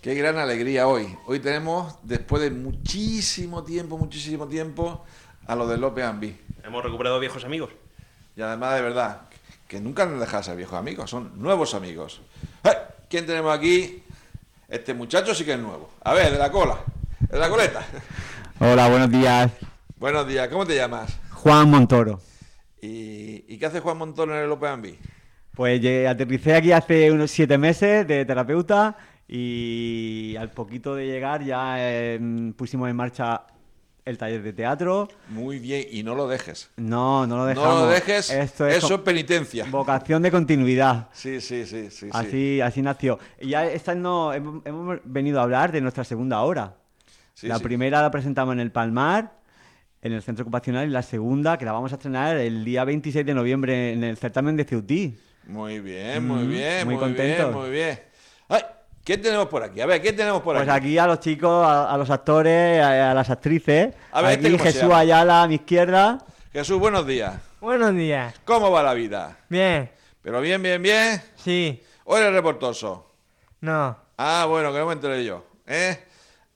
qué gran alegría hoy. Hoy tenemos, después de muchísimo tiempo, muchísimo tiempo, a lo de López Ambi. Hemos recuperado viejos amigos. Y además, de verdad, que nunca nos dejas ser viejos amigos, son nuevos amigos. ¡Eh! ¿Quién tenemos aquí? Este muchacho sí que es nuevo. A ver, de la cola, de la coleta. Hola, buenos días. Buenos días, ¿cómo te llamas? Juan Montoro. ¿Y, y qué hace Juan Montón en el López Ambi? Pues llegué- aterricé aquí hace unos siete meses de terapeuta y al poquito de llegar ya eh, pusimos en marcha el taller de teatro. Muy bien, y no lo dejes. No, no lo No dejamos. lo dejes, Esto es eso es penitencia. vocación de continuidad. Sí, sí, sí, sí. sí. Así, así nació. Y ya esta no, hemos, hemos venido a hablar de nuestra segunda hora. Sí, la primera la presentamos en el Palmar, en el centro ocupacional, y la segunda, que la vamos a estrenar el día 26 de noviembre en el certamen de Ceutí. Muy bien, muy Mm, bien, muy muy, contentos. bien, muy bien. Ay, ¿qué tenemos por aquí? A ver, ¿qué tenemos por Pues aquí? aquí a los chicos, a, a los actores, a, a las actrices. A ver, aquí ¿este cómo se Jesús? Ayala a mi izquierda. Jesús, buenos días. Buenos días. ¿Cómo va la vida? Bien. ¿Pero bien, bien, bien? Sí. ¿O eres reportoso? No. Ah, bueno, que no me enteré yo. ¿Eh?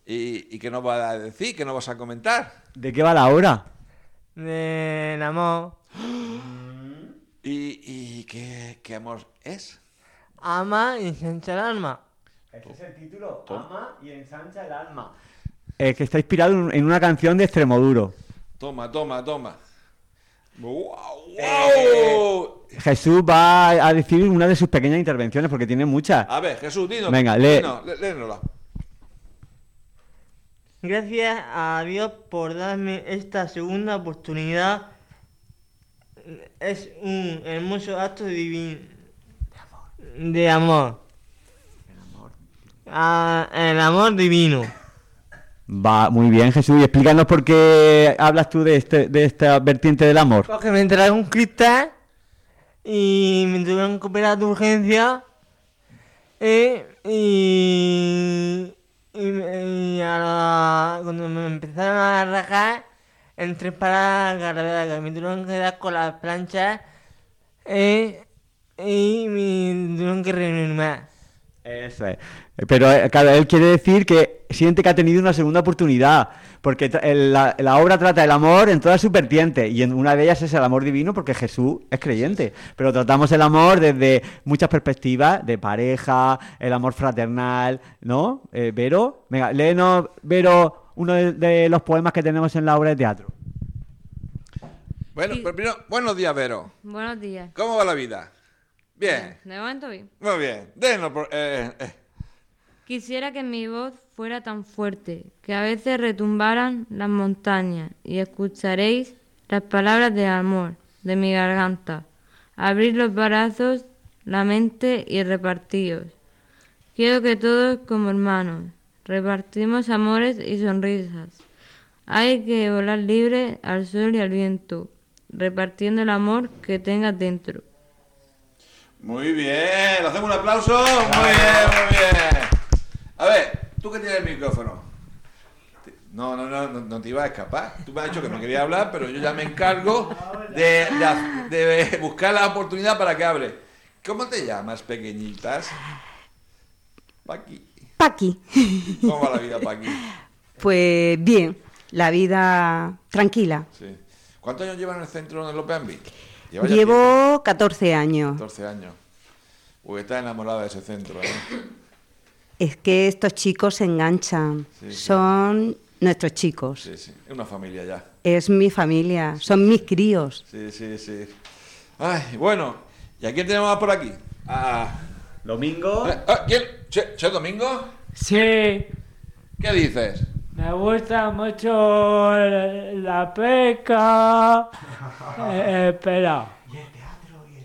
¿Y, y qué nos vas a decir? ¿Qué nos vas a comentar? ¿De qué va la hora? Del amor. ¿Y, y qué, qué amor es? Ama y el alma. Este es el título, Ama y ensancha el alma. Eh, que está inspirado en- una canción de Extremoduro. Toma, toma, toma. ¡Wow! Eh, wow! Jesús va a decir una de sus pequeñas intervenciones porque tiene muchas. A ver, Jesús, dinos. Venga, lee. dinos, lé- léenosla. Gracias a Dios por darme esta segunda oportunidad. Es un hermoso acto divino. De amor. Ah, el amor divino. Va, muy bien, Jesús. Y explícanos por qué hablas tú de, este, de esta vertiente del amor. Porque me trae un cristal y me tuvieron que operar de urgencia. eh, y, y, y a la- cuando me empezaron a rajar, entré para la carrera, que me tuvieron que dar con las planchas eh, y me tuvieron que reanimar. Eso es. Pero, eh, claro, él quiere decir que siente que ha tenido una segunda oportunidad. Porque el- la, la obra trata el amor en todas sus vertientes. Y en una de ellas es el amor divino porque Jesús es creyente. Pero tratamos el amor desde muchas perspectivas: de pareja, el amor fraternal, ¿no? Eh, Vero, venga, léenos, Vero, uno de, de los poemas que tenemos en la obra de teatro. Bueno, Sí. pero primero, buenos días, Vero. Buenos días. ¿Cómo va la vida? Bien. De momento bien. Muy bien. Denos por- eh, eh. Quisiera que mi voz fuera tan fuerte que a veces retumbaran las montañas y escucharéis las palabras de amor de mi garganta. Abrir los brazos, la mente y repartíos. Quiero que todos como hermanos repartimos amores y sonrisas. Hay que volar libre al sol y al viento, repartiendo el amor que tengas dentro. Muy bien. ¿Le hacemos un aplauso? Muy bien, muy bien. A ver, tú que tienes el micrófono. No, no, no, no, no te ibas a escapar. Tú me has dicho que no quería hablar, pero yo ya me encargo de, de- de buscar la oportunidad para que hable. ¿Cómo te llamas, pequeñitas? Paqui. Paqui. ¿Cómo va la vida, Paqui? Pues bien, la vida tranquila. Sí. ¿Cuántos años llevan en el centro de López Ambi? Llevo 14 años. 14 años. Uy, estás enamorada de ese centro, ¿eh? Es que estos chicos se enganchan. Sí, sí. Son nuestros chicos. Sí, sí. Es una familia ya. Es mi familia. Son mis críos. Sí, sí, sí. Ay, bueno. ¿Y a quién tenemos más por aquí? Ah, Domingo. eh, ah, ¿Quién? ¿Che, Che Domingo? Sí, ¿Qué dices? Me gusta mucho la pesca. Eh, espera.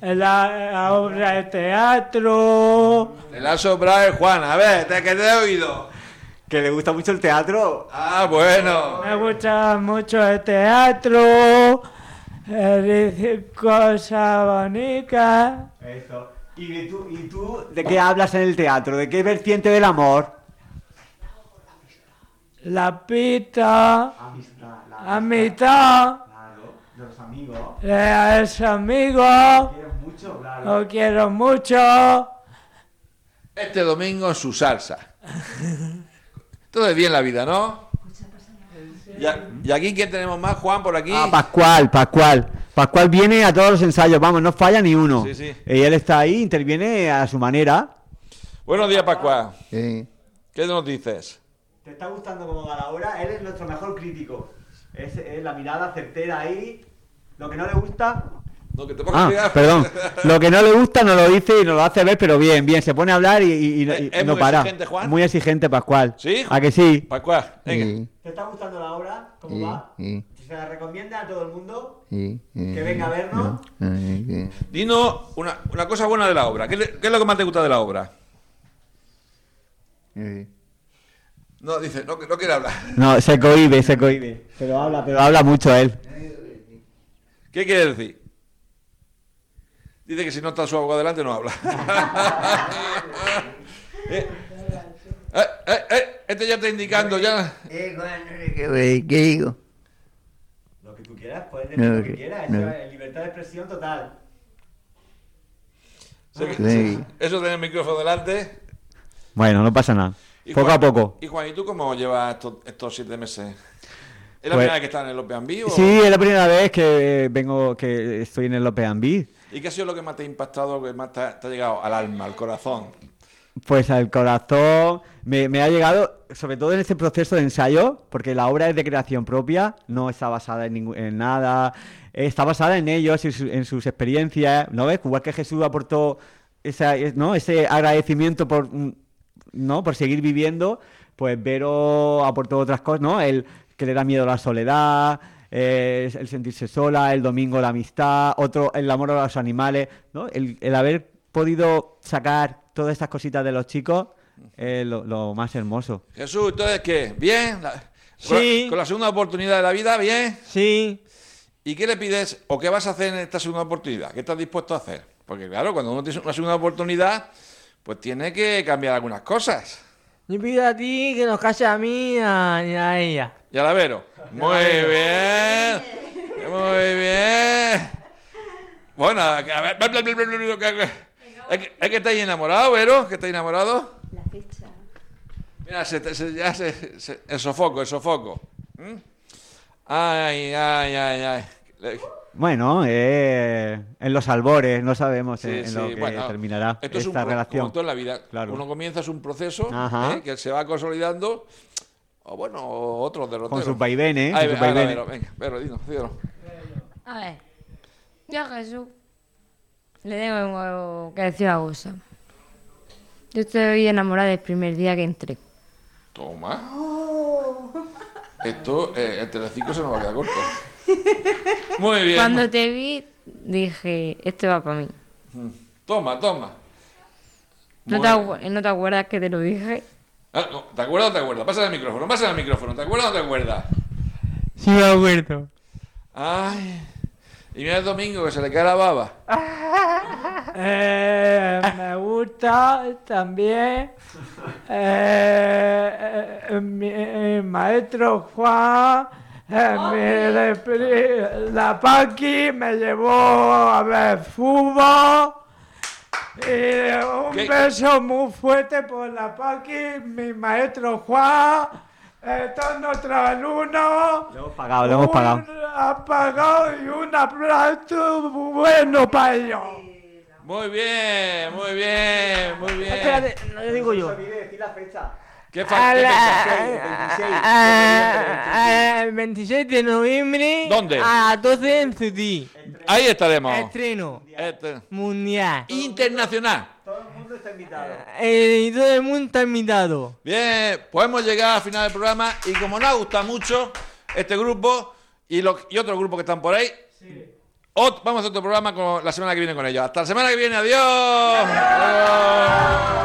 La, la obra de teatro. Le ha sobrado el Juan. A ver, te, que te he oído. Que le gusta mucho el teatro. Ah, bueno. Me gusta mucho el teatro, el decir cosas bonitas. Eso. ¿Y tú, ¿Y tú de qué hablas en el teatro? ¿De qué vertiente del amor? La pita, Amistad. amistad, Claro, de los amigos. a ese amigo, Quieres mucho, claro. lo quiero mucho. Este domingo en su salsa. Todo es bien la vida, ¿no? Y, a- y aquí, ¿quién tenemos más? Juan, por aquí. Ah, Pascual, Pascual. Pascual viene a todos los ensayos, vamos, no falla ni uno. Sí, sí. Y él está ahí, interviene a su manera. Buenos días, Pascual. Sí. ¿Qué nos dices? ¿Te está gustando cómo va la obra? Él es nuestro mejor crítico. Es, es la mirada certera ahí. Lo que no le gusta. No, que te Ah, cuidado. perdón. Lo que no le gusta no lo dice y nos lo hace ver, pero bien, bien. Se pone a hablar y, y- y- ¿Es- y es no muy para. exigente, Juan? Muy exigente, Pascual. ¿Sí? ¿A que sí? Pascual, venga. Sí. ¿Te está gustando la obra? ¿Cómo va? ¿Se la recomienda a todo el mundo? Que venga a vernos. Dinos una, una cosa buena de la obra. ¿Qué, le- qué es lo que más te gusta de la obra? No, dice, no, no quiere hablar. No, se cohibe, se cohibe. Pero habla, pero habla mucho él. ¿Qué quiere decir? Dice que si no está su abogado delante no habla. Eh, eh, eh, eh, este ya está indicando, ya. Eh, bueno, ¿Qué digo? Lo que tú quieras, puedes decir lo que quieras, no. es libertad de expresión total. Sí. Eso tener el micrófono delante. Bueno, no pasa nada. Y Poco Juan- a poco. Y Juan, ¿y tú cómo llevas estos, estos siete meses? ¿Es la Pues- primera vez que estás en el Open Vivo? Sí, es la primera vez que eh, vengo, que estoy en el Open B. ¿Y qué ha sido lo que más te ha impactado, lo que más te ha, te ha llegado al alma, al corazón? Pues al corazón me, me ha llegado, sobre todo en este proceso de ensayo, porque la obra es de creación propia, no está basada en, en nada, está basada en ellos, en, su- en sus experiencias, ¿no ves? Igual que Jesús aportó esa, es- ¿no? ese agradecimiento por, ¿no? por seguir viviendo, pues Vero aportó otras cosas, ¿no? El que le da miedo a la soledad, eh, el sentirse sola, el domingo la amistad, otro el amor a los animales, ¿no? El, el haber podido sacar todas estas cositas de los chicos es lo, lo más hermoso. Jesús, entonces, ¿qué? ¿Bien? Con, Sí. la, con la segunda oportunidad de la vida, ¿bien? Sí, ¿Y qué le pides o qué vas a hacer en esta segunda oportunidad? ¿Qué estás dispuesto a hacer? Porque claro, cuando uno tiene una segunda oportunidad, pues tiene que cambiar algunas cosas. yo pido a ti que nos calles a mí y a, y a ella. Ya la vero. Muy bien. Muy bien. Bueno, a ver. bla, bla, bla, bla, bla, bla, bla, bla. Es que, es que estáis enamorado, Vero, que estáis enamorado. La fecha. Mira, se, te- se- ya se, se- el sofoco, el sofoco. ¿Mm? Ay, ay, ay, ay. Bueno, eh, en los albores, no sabemos Sí, en, en sí, lo que bueno, terminará esto es un relación. Como todo en la vida. Claro. Uno comienza es un proceso. ¿eh? que se va consolidando. O bueno, otros derroteros. Con sus vaivenes, Ahí, con sus vaivenes. Vero, venga, Vero, dinos, dinos. A ver, yo a Jesús le tengo que decir una cosa. Yo estoy enamorada del primer día que entré. Toma. Esto, eh, el Telecinco se nos va a quedar corto. Muy bien. Cuando te vi, dije, este va para mí. Toma, toma. ¿No te, acu- ¿No te acuerdas que te lo dije? Ah, no, ¿Te acuerdas o te acuerdas? Pásale el micrófono, pásale el micrófono. ¿Te acuerdas o te acuerdas? Sí, me acuerdo. Ay. Y mira el domingo que se le cae la baba. Eh, me gusta también eh, eh, mi, eh, maestro Juan, eh, mi la Paqui me llevó a ver fútbol. Y un ¿Qué? beso muy fuerte por la Paqui, mi maestro Juan, eh, todos nuestros alumnos. Lo hemos pagado, lo hemos pagado. Y un aplauso bueno para ellos. Muy bien, muy bien, muy bien. Espérate, no le digo yo. decir la fecha. ¿Qué, fecha? El 26 de noviembre. ¿Dónde? A las 12 en Cudí. Ahí estaremos. Estreno Este- mundial. Internacional. Todo el mundo está invitado. Eh, todo el mundo está invitado. Bien, hemos llegado al final del programa y como nos gusta mucho este grupo y, los, y otros grupos que están por ahí, ot- vamos a hacer otro programa con, la semana que viene con ellos. Hasta la semana que viene, adiós. Adiós.